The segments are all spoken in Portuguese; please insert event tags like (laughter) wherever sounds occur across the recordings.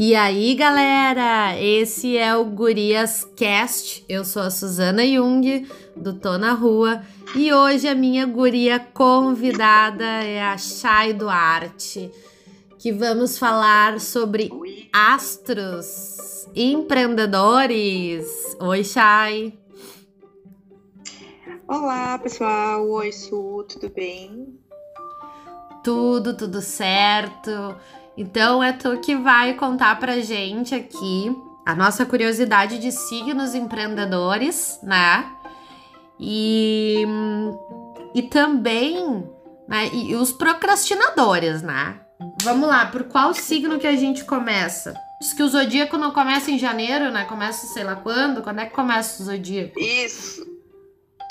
E aí, galera, esse é o Gurias Cast. Eu sou a Suzana Jung, do Tô na Rua, e hoje a minha guria convidada é a Chay Duarte, que vamos falar sobre astros empreendedores. Oi, Chay. Olá, pessoal. Oi, Su, tudo bem? Tudo, tudo certo. Então é tu que vai contar pra gente aqui a nossa curiosidade de signos empreendedores, né? E, e também né, e os procrastinadores, né? Vamos lá, por qual signo que a gente começa? Diz que o zodíaco não começa em janeiro, né? Começa sei lá quando? Quando é que começa o zodíaco? Isso.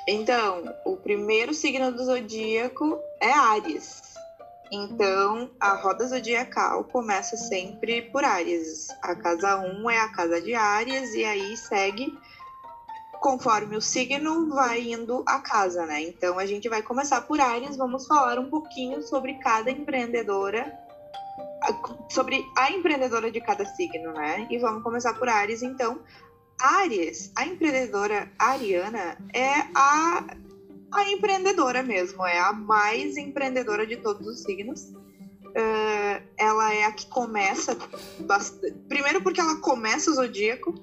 Então, o primeiro signo do zodíaco é Ares. Então, a roda zodiacal começa sempre por Áries. A casa 1 é a casa de Áries e aí segue conforme o signo vai indo a casa, né? Então, a gente vai começar por Áries, vamos falar um pouquinho sobre cada empreendedora, sobre a empreendedora de cada signo, né? E vamos começar por Áries, então. Áries, a empreendedora ariana é a a empreendedora mesmo, é a mais empreendedora de todos os signos. Uh, ela é a que começa bastante. Primeiro porque ela começa o zodíaco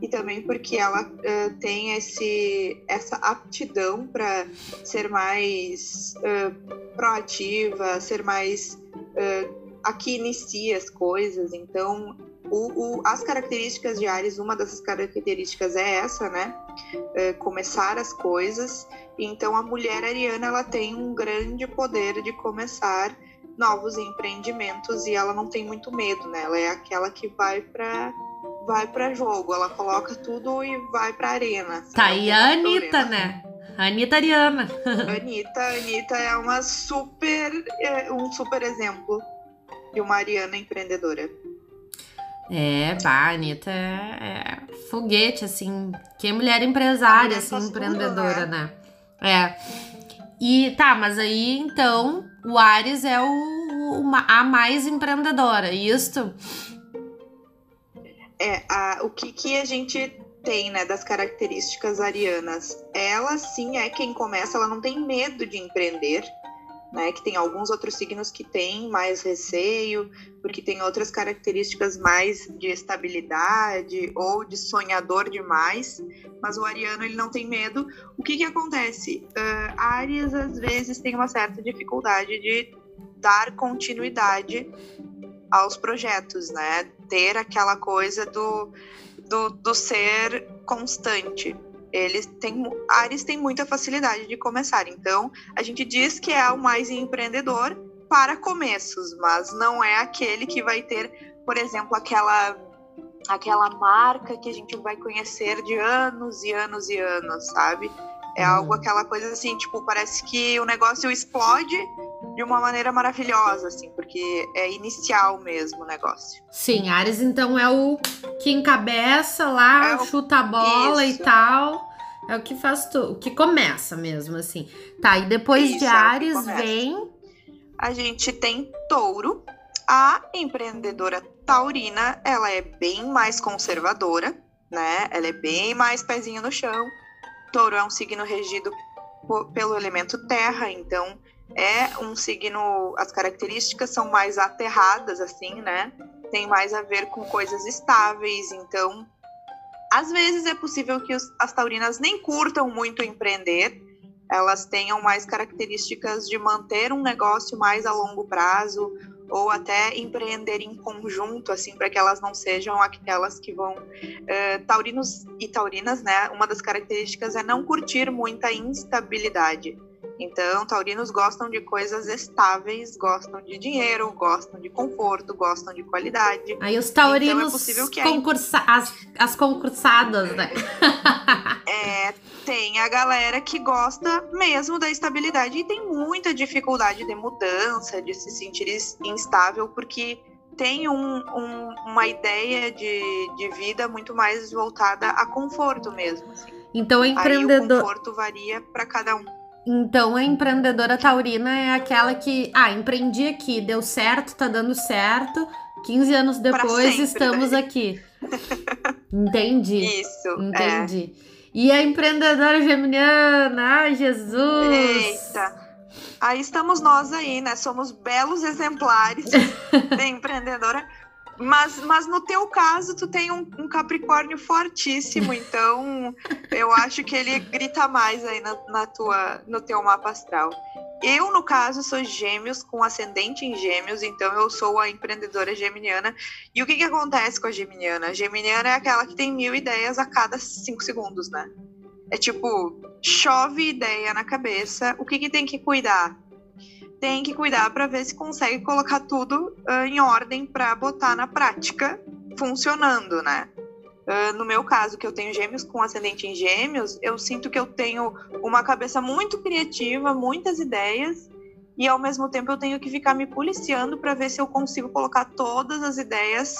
e também porque ela uh, tem esse, essa aptidão para ser mais uh, proativa, ser mais a que inicia as coisas. Então, o, o, as características de Ares, uma dessas características é essa, né? É começar as coisas. Então, a mulher ariana ela tem um grande poder de começar novos empreendimentos e ela não tem muito medo, né? Ela é aquela que vai para vai para jogo, ela coloca tudo e vai para arena. Tá, e a Anitta, né? Anitta Ariana. (laughs) Anitta, Anitta é uma super, é, um super exemplo de uma ariana empreendedora. É, bah, a Anitta é, é foguete, assim. Que mulher empresária, assim, empreendedora, né? né? É. E tá, mas aí então o Ares é o, uma, a mais empreendedora, isto? É, a, o que, que a gente tem, né, das características arianas? Ela sim é quem começa, ela não tem medo de empreender né? Que tem alguns outros signos que têm mais receio, porque tem outras características mais de estabilidade ou de sonhador demais. Mas o ariano ele não tem medo. O que que acontece? Uh, Áries às vezes tem uma certa dificuldade de dar continuidade aos projetos, né? Ter aquela coisa do, do, do ser constante eles têm Ares tem muita facilidade de começar. Então, a gente diz que é o mais empreendedor para começos, mas não é aquele que vai ter, por exemplo, aquela aquela marca que a gente vai conhecer de anos e anos e anos, sabe? É algo uhum. aquela coisa assim, tipo, parece que o negócio explode de uma maneira maravilhosa, assim, porque é inicial mesmo o negócio. Sim, Ares então é o que encabeça lá, é o... chuta a bola Isso. e tal. É o que faz tudo, o que começa mesmo, assim. Tá, e depois Isso, de é Ares é vem. A gente tem touro. A empreendedora taurina, ela é bem mais conservadora, né? Ela é bem mais pezinho no chão. Touro é um signo regido pelo elemento terra, então é um signo, as características são mais aterradas, assim, né? Tem mais a ver com coisas estáveis, então às vezes é possível que as taurinas nem curtam muito empreender, elas tenham mais características de manter um negócio mais a longo prazo ou até empreender em conjunto, assim, para que elas não sejam aquelas que vão. Uh, taurinos e taurinas, né? Uma das características é não curtir muita instabilidade. Então, taurinos gostam de coisas estáveis, gostam de dinheiro, gostam de conforto, gostam de qualidade. Aí os taurinos então, é concursa as, as concursadas, né? (laughs) é, tem a galera que gosta mesmo da estabilidade e tem muita dificuldade de mudança, de se sentir instável, porque tem um, um, uma ideia de, de vida muito mais voltada a conforto mesmo. Assim. Então, o empreendedor. Aí o conforto varia para cada um. Então, a empreendedora taurina é aquela que, ah, empreendi aqui, deu certo, tá dando certo, 15 anos depois sempre, estamos daí. aqui. (laughs) Entendi. Isso. Entendi. E a empreendedora geminiana, ai Jesus! Eita. Aí estamos nós aí, né? Somos belos exemplares (laughs) de empreendedora. Mas, mas no teu caso, tu tem um, um Capricórnio fortíssimo, (laughs) então eu acho que ele grita mais aí na, na tua, no teu mapa astral. Eu, no caso, sou gêmeos com ascendente em gêmeos, então eu sou a empreendedora geminiana. E o que, que acontece com a geminiana? A geminiana é aquela que tem mil ideias a cada cinco segundos, né? É tipo, chove ideia na cabeça, o que, que tem que cuidar? Tem que cuidar para ver se consegue colocar tudo uh, em ordem para botar na prática funcionando, né? Uh, no meu caso, que eu tenho gêmeos com ascendente em gêmeos, eu sinto que eu tenho uma cabeça muito criativa, muitas ideias, e ao mesmo tempo eu tenho que ficar me policiando para ver se eu consigo colocar todas as ideias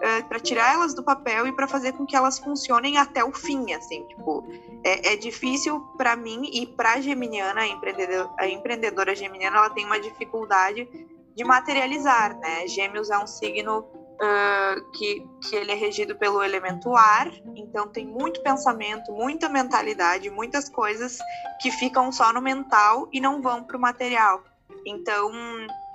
uh, para tirar elas do papel e para fazer com que elas funcionem até o fim, assim, tipo, é, é difícil para mim e para a geminiana, a empreendedora, a empreendedora geminiana, ela tem uma dificuldade de materializar, né? Gêmeos é um signo uh, que, que ele é regido pelo elemento ar, então tem muito pensamento, muita mentalidade, muitas coisas que ficam só no mental e não vão para o material. Então,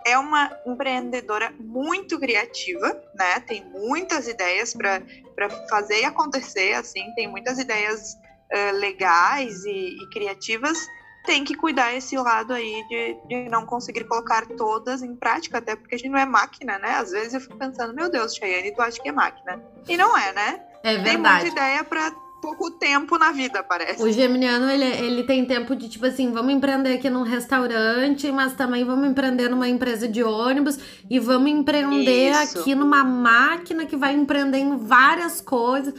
é uma empreendedora muito criativa, né? Tem muitas ideias para fazer e acontecer, assim, tem muitas ideias uh, legais e, e, criativas. Tem que cuidar esse lado aí de, de não conseguir colocar todas em prática, até porque a gente não é máquina, né? Às vezes eu fico pensando, meu Deus, Cheyenne, tu acha que é máquina? E não é, né? É verdade. Tem muita ideia para pouco tempo na vida, parece. O geminiano, ele, ele tem tempo de, tipo assim, vamos empreender aqui num restaurante, mas também vamos empreender numa empresa de ônibus e vamos empreender Isso. aqui numa máquina que vai empreender em várias coisas.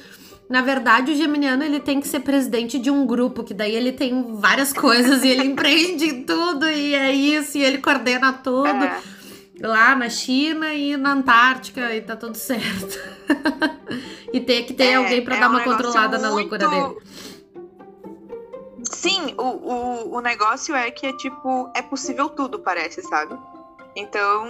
Na verdade, o geminiano, ele tem que ser presidente de um grupo, que daí ele tem várias (laughs) coisas e ele empreende em tudo e é isso, e ele coordena tudo. É. Lá na China e na Antártica e tá tudo certo. (laughs) e tem que ter É, alguém pra é dar um uma negócio controlada na loucura dele. Sim, o, o, o negócio é que é tipo, é possível tudo, parece, sabe? Então,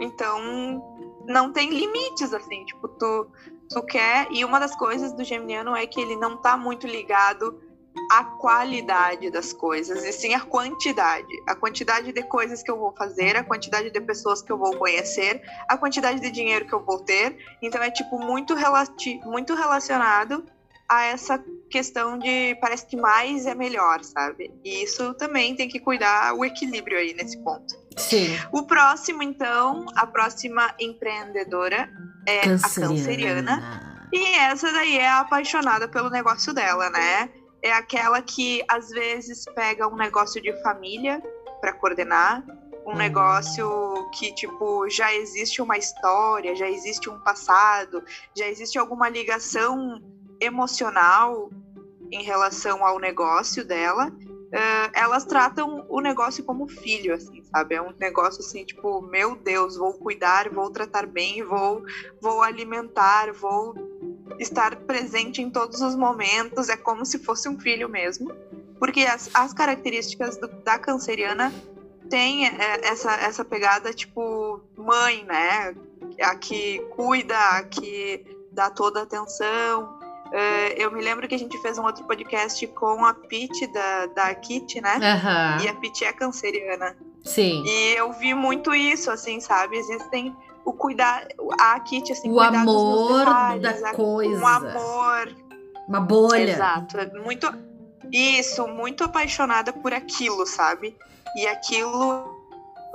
então não tem limites, assim, tipo, tu, tu quer. E uma das coisas do Geminiano é que ele não tá muito ligado à qualidade das coisas, e sim à quantidade. A quantidade de coisas que eu vou fazer, a quantidade de pessoas que eu vou conhecer, a quantidade de dinheiro que eu vou ter. Então é tipo muito, relati muito relacionado a essa questão de parece que mais é melhor, sabe? E isso também tem que cuidar o equilíbrio aí nesse ponto. Sim. O próximo, então, a próxima empreendedora é a canceriana. E essa daí é a apaixonada pelo negócio dela, né? É aquela que às vezes pega um negócio de família para coordenar, um negócio que tipo já existe uma história, já existe um passado, já existe alguma ligação emocional em relação ao negócio dela. Uh, elas tratam o negócio como filho, assim, sabe? É um negócio assim, tipo, meu Deus, vou cuidar, vou tratar bem, vou, vou alimentar, vou estar presente em todos os momentos, é como se fosse um filho mesmo. Porque as, as características do, da canceriana têm é, essa, essa pegada, tipo, mãe, né? A que cuida, a que dá toda a atenção. Uh, eu me lembro que a gente fez um outro podcast com a Pete da, da Kit, né? Aham. E a Pete é canceriana. Sim. E eu vi muito isso, assim, sabe? Existem o cuidar, a Kit, assim, O amor detalhes, da a- coisa. Um amor, Uma bolha. exato. É muito, isso, muito apaixonada por aquilo, sabe? E aquilo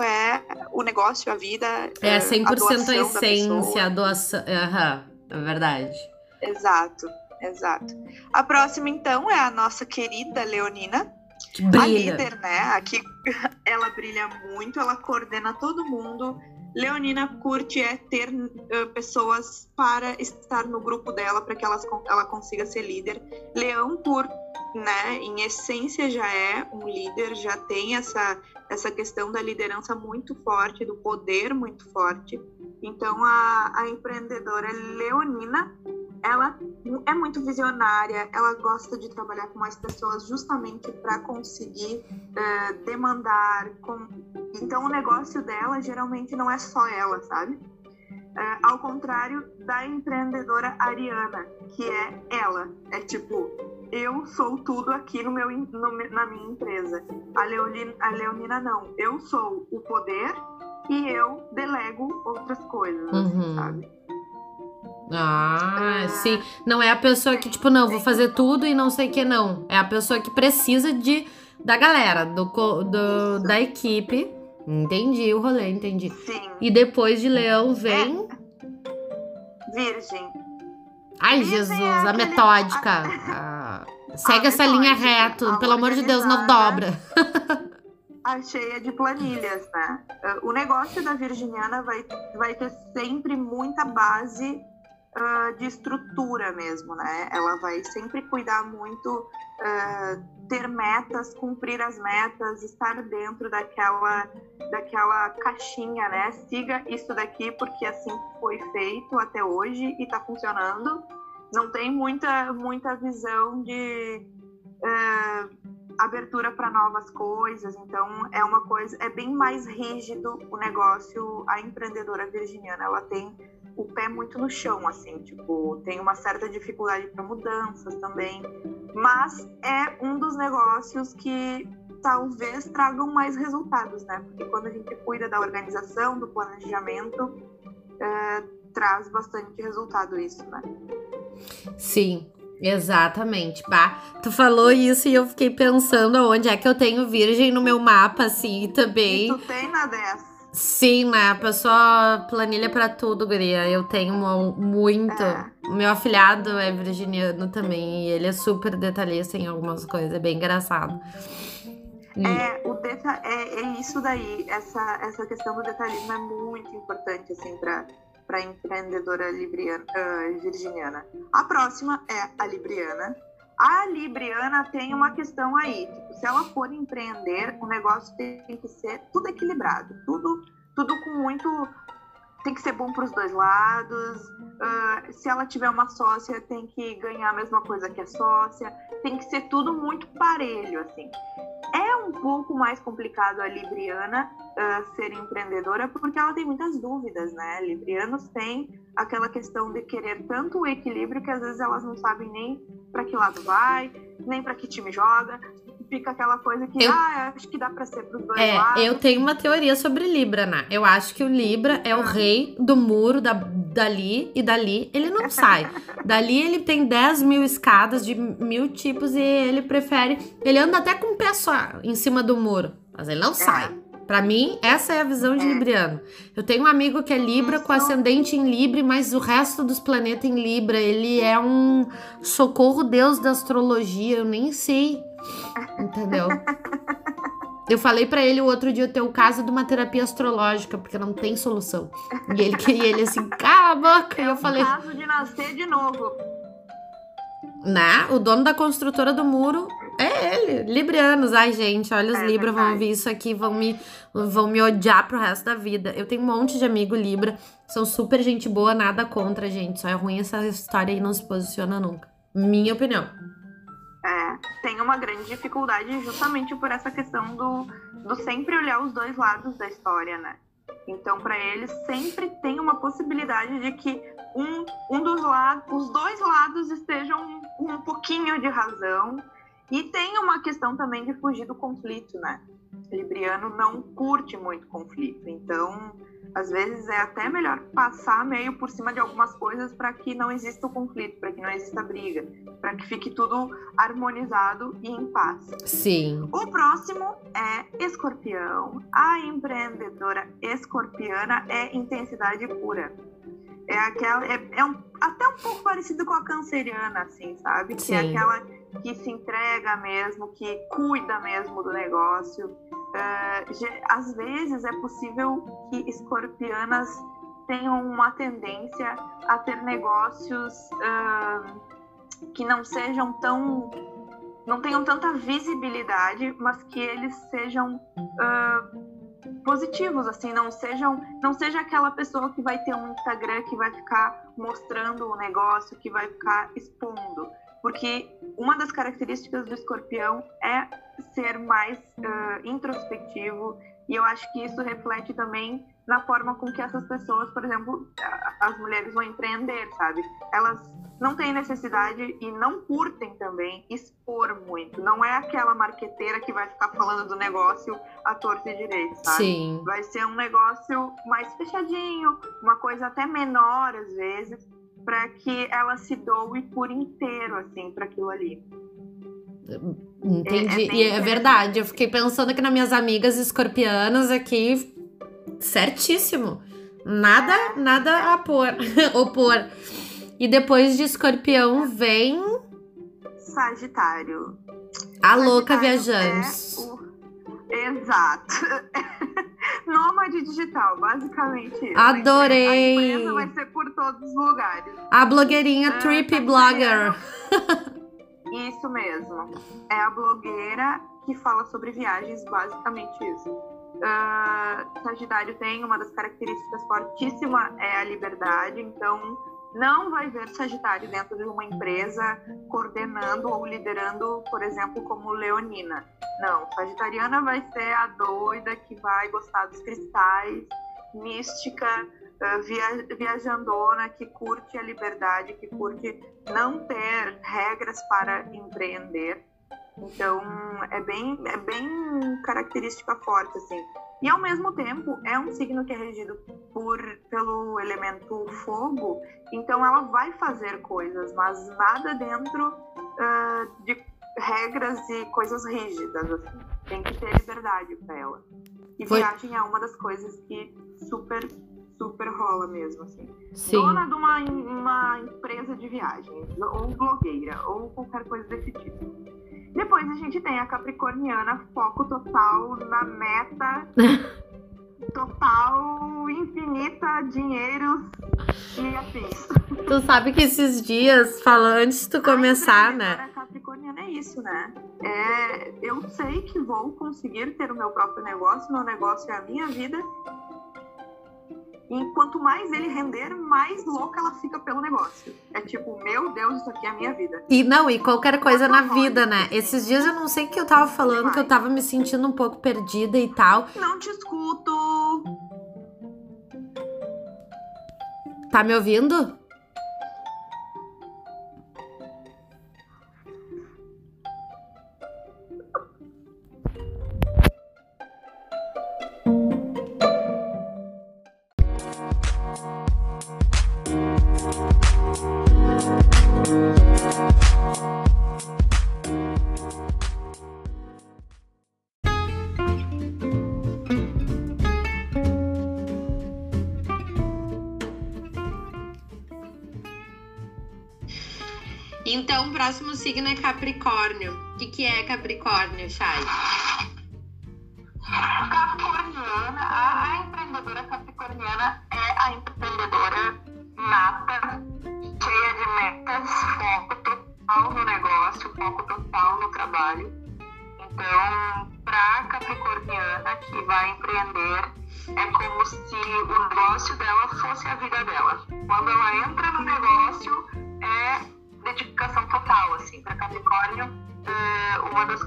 é o negócio, a vida. É a 100% a doação da essência, a doação. Aham, é verdade. Exato, exato. A próxima, então, é a nossa querida Leonina. Que A brilha. líder, né? Aqui (laughs) ela brilha muito, ela coordena todo mundo. Leonina curte é ter eh, pessoas para estar no grupo dela para que elas, ela consiga ser líder. Leão, por, né, em essência, já é um líder, já tem essa, essa questão da liderança muito forte, do poder muito forte. Então, a, a empreendedora Leonina, ela é muito visionária, ela gosta de trabalhar com mais pessoas justamente para conseguir eh, demandar. Com... Então, o negócio dela geralmente não é só ela, sabe? É, ao contrário da empreendedora Ariana, que é ela. É tipo, eu sou tudo aqui no meu, no, na minha empresa. A Leonina, a Leonina não. Eu sou o poder e eu delego outras coisas, assim, uhum. sabe? Ah, é... sim. Não é a pessoa que, tipo, não, vou fazer tudo e não sei o que, não. É a pessoa que precisa de da galera, do, do da equipe. Entendi o rolê, entendi. Sim. E depois de leão vem. É. Virgem. Ai, Virgem Jesus, é a metódica. Ah, (laughs) segue a essa linha reto. Pelo amor de Deus, não dobra. (laughs) a cheia de planilhas, né? O negócio da virginiana vai, vai ter sempre muita base uh, de estrutura mesmo, né? Ela vai sempre cuidar muito, uh, ter metas, cumprir as metas, estar dentro daquela, daquela caixinha, né? Siga isso daqui porque assim foi feito até hoje e está funcionando. Não tem muita, muita visão de uh, abertura para novas coisas, então é uma coisa, é bem mais rígido o negócio. A empreendedora virginiana, ela tem o pé muito no chão, assim, tipo, tem uma certa dificuldade para mudanças também, mas é um dos negócios que talvez tragam mais resultados, né? Porque quando a gente cuida da organização, do planejamento, é, traz bastante resultado isso, né? Sim, Exatamente, pá. Tu falou isso e eu fiquei pensando onde é que eu tenho virgem no meu mapa, assim, também. E tu tem na dessa. Sim, né? A pessoa planilha para tudo, guria. Eu tenho muito. É. Meu afilhado é virginiano também e ele é super detalhista em algumas coisas, é bem engraçado. É, o deta é, é isso daí, essa, essa questão do detalhismo é muito importante, assim, para para empreendedora libriana, uh, virginiana. A próxima é a libriana, a Libriana tem uma questão aí, tipo, se ela for empreender, o negócio tem que ser tudo equilibrado, tudo, tudo com muito tem que ser bom para os dois lados. Uh, se ela tiver uma sócia, tem que ganhar a mesma coisa que a sócia. Tem que ser tudo muito parelho, assim. É um pouco mais complicado a Libriana uh, ser empreendedora porque ela tem muitas dúvidas, né? Librianos têm aquela questão de querer tanto o equilíbrio que às vezes elas não sabem nem para que lado vai, nem para que time joga, fica aquela coisa que, eu, ah, acho que dá pra ser pros dois é, lados. Eu tenho uma teoria sobre Libra, né? Eu acho que o Libra é o ah. rei do muro da, dali, e dali ele não (laughs) sai. dali ele tem 10 mil escadas de mil tipos e ele prefere. Ele anda até com o pé só em cima do muro, mas ele não é. sai. Para mim, essa é a visão de. Libriano. Eu tenho um amigo que é Libra com ascendente em Libra, mas o resto dos planetas em Libra. Ele é um socorro deus da astrologia. Eu nem sei Entendeu? Eu falei para ele o outro dia ter o caso de uma terapia astrológica, porque não tem solução. E ele queria ele assim, cala a boca. É e eu falei. caso de nascer de novo. Né? O dono da construtora do muro ele. Librianos. Ai, gente, olha os é Libra, vão ver isso aqui, vão me, vão me odiar pro resto da vida. Eu tenho um monte de amigo Libra, são super gente boa, nada contra, gente. Só é ruim essa história aí não se posiciona nunca. Minha opinião é, tem uma grande dificuldade justamente por essa questão do, do sempre olhar os dois lados da história, né? Então, para eles, sempre tem uma possibilidade de que um, um dos lados, os dois lados estejam um pouquinho de razão. E tem uma questão também de fugir do conflito, né? O libriano não curte muito conflito. Então, às vezes é até melhor passar meio por cima de algumas coisas para que não exista o conflito, para que não exista briga, para que fique tudo harmonizado e em paz. Sim. O próximo é escorpião. A empreendedora escorpiana é intensidade pura. É aquela. É, é um, até um pouco parecido com a canceriana, assim, sabe? Que é Sim. é aquela que se entrega mesmo, que cuida mesmo do negócio. Uh, às vezes é possível que escorpianas tenham uma tendência a ter negócios uh, que não sejam tão não tenham tanta visibilidade, mas que eles sejam uh, positivos, assim, não sejam, não seja aquela pessoa que vai ter um Instagram que vai ficar mostrando o negócio, que vai ficar expondo, porque uma das características do escorpião é ser mais uh, introspectivo, E eu acho que isso reflete também na forma com que essas pessoas, por exemplo, as mulheres vão empreender, sabe? Elas não têm necessidade e não curtem também expor muito. Não é aquela marqueteira que vai ficar falando do negócio à torta e direito, sabe? Sim. Vai ser um negócio mais fechadinho, uma coisa até menor às vezes, para que ela se doe por inteiro, assim, para aquilo ali. Entendi. É, é e é verdade. Eu fiquei pensando aqui nas minhas amigas escorpianas aqui. Certíssimo. Nada, nada a pôr, (laughs) opor. E depois de escorpião vem. Sagitário. A louca viajante. É o... (laughs) Exato. (laughs) Nômade digital, basicamente isso. Adorei! A empresa vai ser por todos os lugares. A blogueirinha é, Trip Blogger. Isso mesmo. É a blogueira que fala sobre viagens, basicamente isso. Sagitário tem uma das características fortíssimas é a liberdade, então não vai ver Sagitário dentro de uma empresa coordenando ou liderando, por exemplo, como Leonina. Não, Sagitariana vai ser a doida que vai gostar dos cristais, mística, via, viajandona, que curte a liberdade, que curte não ter regras para empreender. Então, é bem, é bem característica forte, assim. E, ao mesmo tempo, é um signo que é regido por, pelo elemento fogo, então ela vai fazer coisas, mas nada dentro uh, de regras e coisas rígidas, assim. Tem que ter liberdade para ela. E Foi... viagem é uma das coisas que super super rola mesmo, assim. Sim. Dona de uma, uma empresa de viagens, ou blogueira, ou qualquer coisa desse tipo. Depois a gente tem a Capricorniana, foco total na meta, (laughs) total, infinita, dinheiros e afins. Tu sabe que esses dias, falando antes de tu começar, Ai, né? A Capricorniana é isso, né? É, eu sei que vou conseguir ter o meu próprio negócio, meu negócio é a minha vida, e quanto mais ele render, mais louca ela fica pelo negócio. É tipo, meu Deus, isso aqui é a minha vida. E não, e qualquer coisa na vida, né? Esses dias eu não sei o que eu tava falando, que eu tava me sentindo um pouco perdida e tal. Não te escuto. Tá me ouvindo? Então, o próximo signo é Capricórnio. O que, que é Capricórnio, Chay? Capricorniana, a, a empreendedora capricorniana é a empreendedora nata, cheia de metas, foco total no negócio, foco total no trabalho. Então, para capricorniana que vai empreender, é como se o negócio dela fosse a vida dela. Quando ela entra no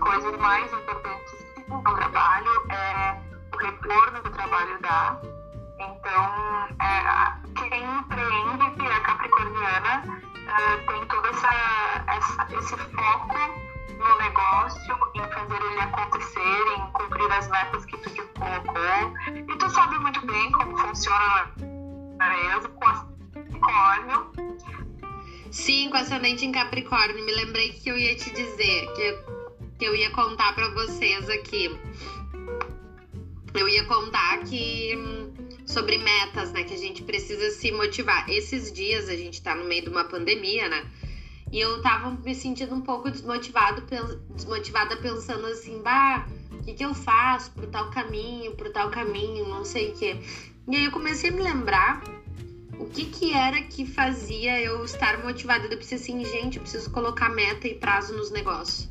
coisas mais importantes no trabalho é o retorno que o trabalho dá. Então, é, quem empreende, que é capricorniana, é, tem todo essa, essa, esse foco no negócio, em fazer ele acontecer, em cumprir as metas que tu te colocou. E tu sabe muito bem como funciona a empresa com Capricórnio Sim, com ascendente em Capricórnio. Me lembrei que eu ia te dizer, que que eu ia contar para vocês aqui. Eu ia contar que hum, sobre metas, né? Que a gente precisa se motivar. Esses dias a gente tá no meio de uma pandemia, né? E eu tava me sentindo um pouco desmotivado, desmotivada pensando assim, bah, o que, que eu faço pro tal caminho, pro tal caminho, não sei o quê. E aí eu comecei a me lembrar o que que era que fazia eu estar motivada? Eu pensei assim, gente, eu preciso colocar meta e prazo nos negócios,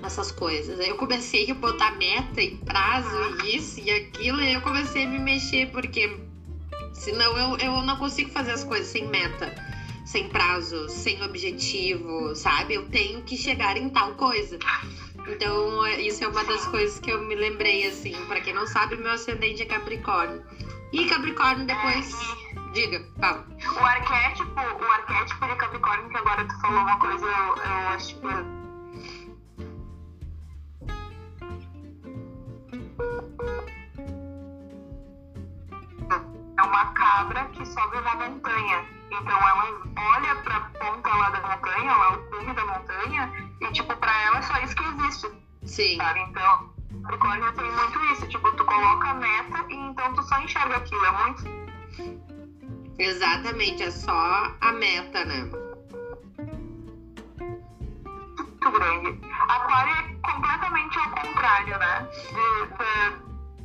nessas coisas. Aí eu comecei a botar meta e prazo, e isso e aquilo, e eu comecei a me mexer, porque senão eu, eu não consigo fazer as coisas sem meta, sem prazo, sem objetivo, sabe? Eu tenho que chegar em tal coisa. Então, isso é uma das coisas que eu me lembrei, assim. Pra quem não sabe, meu ascendente é Capricórnio. E Capricórnio depois. É, Diga, fala. O arquétipo, o arquétipo de Capricórnio, que agora tu falou uma coisa, eu, eu acho que. É uma cabra que sobe uma montanha. Então ela olha pra ponta lá da montanha, lá o cume da montanha, e tipo, pra ela é só isso que existe. Sim. Sabe? Então, Capricórnio tem muito isso. Tipo, tu coloca a meta e então tu só enxerga aquilo. É muito. Exatamente, é só a meta, né? Muito grande. Aquário é completamente ao contrário, né? De, de,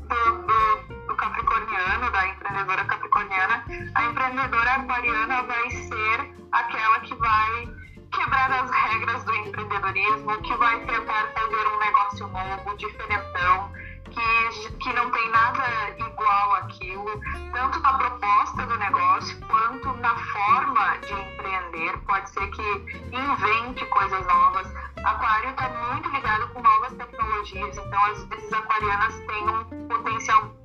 do, do, do capricorniano, da empreendedora capricorniana. A empreendedora aquariana vai ser aquela que vai quebrar as regras do empreendedorismo, que vai tentar fazer um negócio novo, diferentão, que, que não tem nada igual aquilo, tanto na proposta do negócio quanto na forma de empreender. Pode ser que invente coisas novas. Aquário está muito ligado com novas tecnologias, então às vezes aquarianas têm um potencial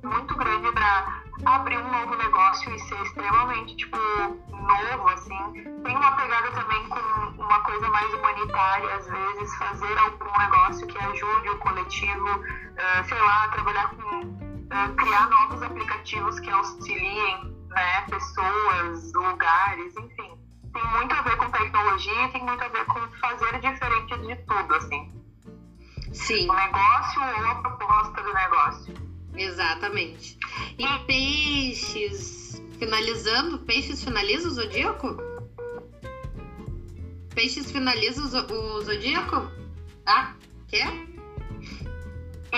abrir um novo negócio e ser extremamente tipo novo assim. Tem uma pegada também com uma coisa mais humanitária às vezes fazer algum negócio que ajude o coletivo uh, sei lá trabalhar com uh, criar novos aplicativos que auxiliem né pessoas lugares enfim. Tem muito a ver com tecnologia e tem muito a ver com fazer diferente de tudo assim. Sim. O negócio ou a proposta do negócio Exatamente. E peixes, finalizando, peixes finaliza o zodíaco? Peixes finaliza o, zodíaco? Ah, quer?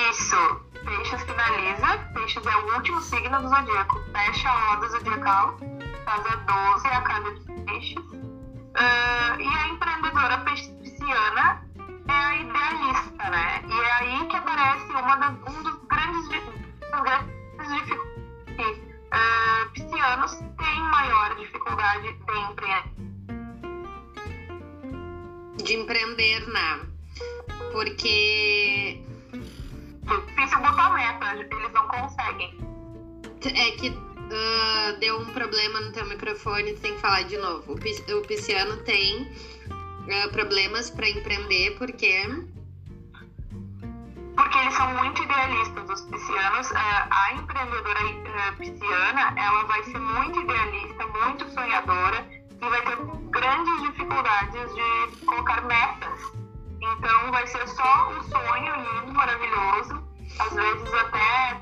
Isso. Peixes finaliza. Peixes é o último signo do zodíaco. Fecha a roda zodiacal. Casa 12 a casa de peixes. Uh, e a empreendedora pisciana é a idealista, né? E é aí que aparece uma das, um dos grandes que uh, piscianos têm maior dificuldade de empreender. De empreender, né? Porque. Difícil botar meta, eles não conseguem. É que uh, deu um problema no teu microfone, tu tem que falar de novo. O pisciano tem uh, problemas para empreender porque porque eles são muito idealistas, os piscianos. É, a empreendedora é, pisciana, ela vai ser muito idealista, muito sonhadora e vai ter grandes dificuldades de colocar metas. Então, vai ser só um sonho lindo, maravilhoso, às vezes até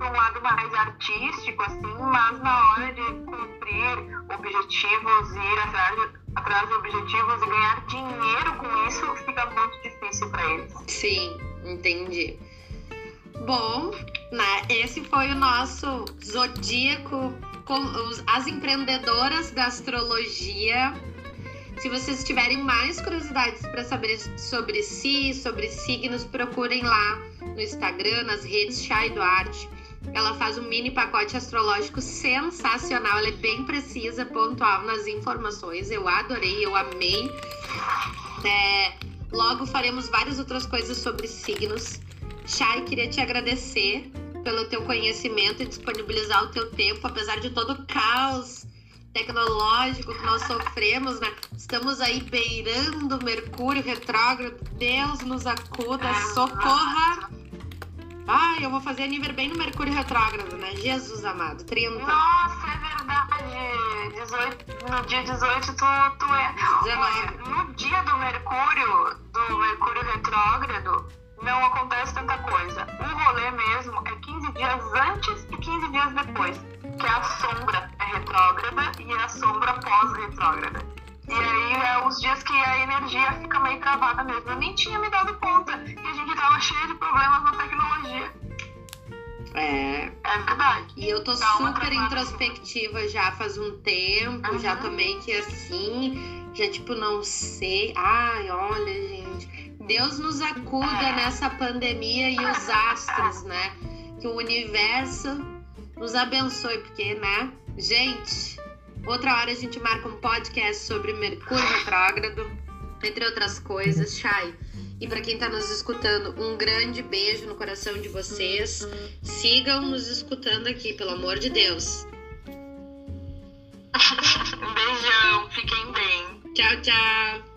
um lado mais artístico, assim, mas na hora de cumprir objetivos, ir atrás, atrás de objetivos e ganhar dinheiro com isso, fica muito difícil para eles. Sim. Entendi. Bom, né, esse foi o nosso zodíaco com os, as empreendedoras da astrologia. Se vocês tiverem mais curiosidades para saber sobre si, sobre signos, procurem lá no Instagram, nas redes Chay Duarte. Ela faz um mini pacote astrológico sensacional. Ela é bem precisa, pontual nas informações. Eu adorei, eu amei. É, Logo faremos várias outras coisas sobre signos. Chay, queria te agradecer pelo teu conhecimento e disponibilizar o teu tempo, apesar de todo o caos tecnológico que nós sofremos, né? Estamos aí beirando Mercúrio retrógrado. Deus nos acuda, socorra! Ai, eu vou fazer aniversário bem no Mercúrio retrógrado, né? Jesus amado, 30. Nossa, é verdade. 18, no dia 18 tu, tu é. 19. no dia do Mercúrio, do Mercúrio retrógrado, não acontece tanta coisa. O rolê mesmo é 15 dias antes e 15 dias depois. Que a sombra é retrógrada e a sombra pós-retrógrada. E aí é os dias que a energia fica meio travada mesmo. Eu nem tinha me dado conta que a gente tava cheio de problemas na tecnologia. É. É verdade. E eu tô Dá super introspectiva já faz um tempo, uhum. já tô meio que assim, já tipo, não sei. Ai, olha, gente. Deus nos acuda é. nessa pandemia e os astros, né? Que o universo nos abençoe, porque, né? Gente, Outra hora a gente marca um podcast sobre Mercúrio retrógrado, entre outras coisas. Chay, E para quem tá nos escutando, um grande beijo no coração de vocês. Sigam nos escutando aqui, pelo amor de Deus. um (laughs) beijão, fiquem bem. Tchau, tchau.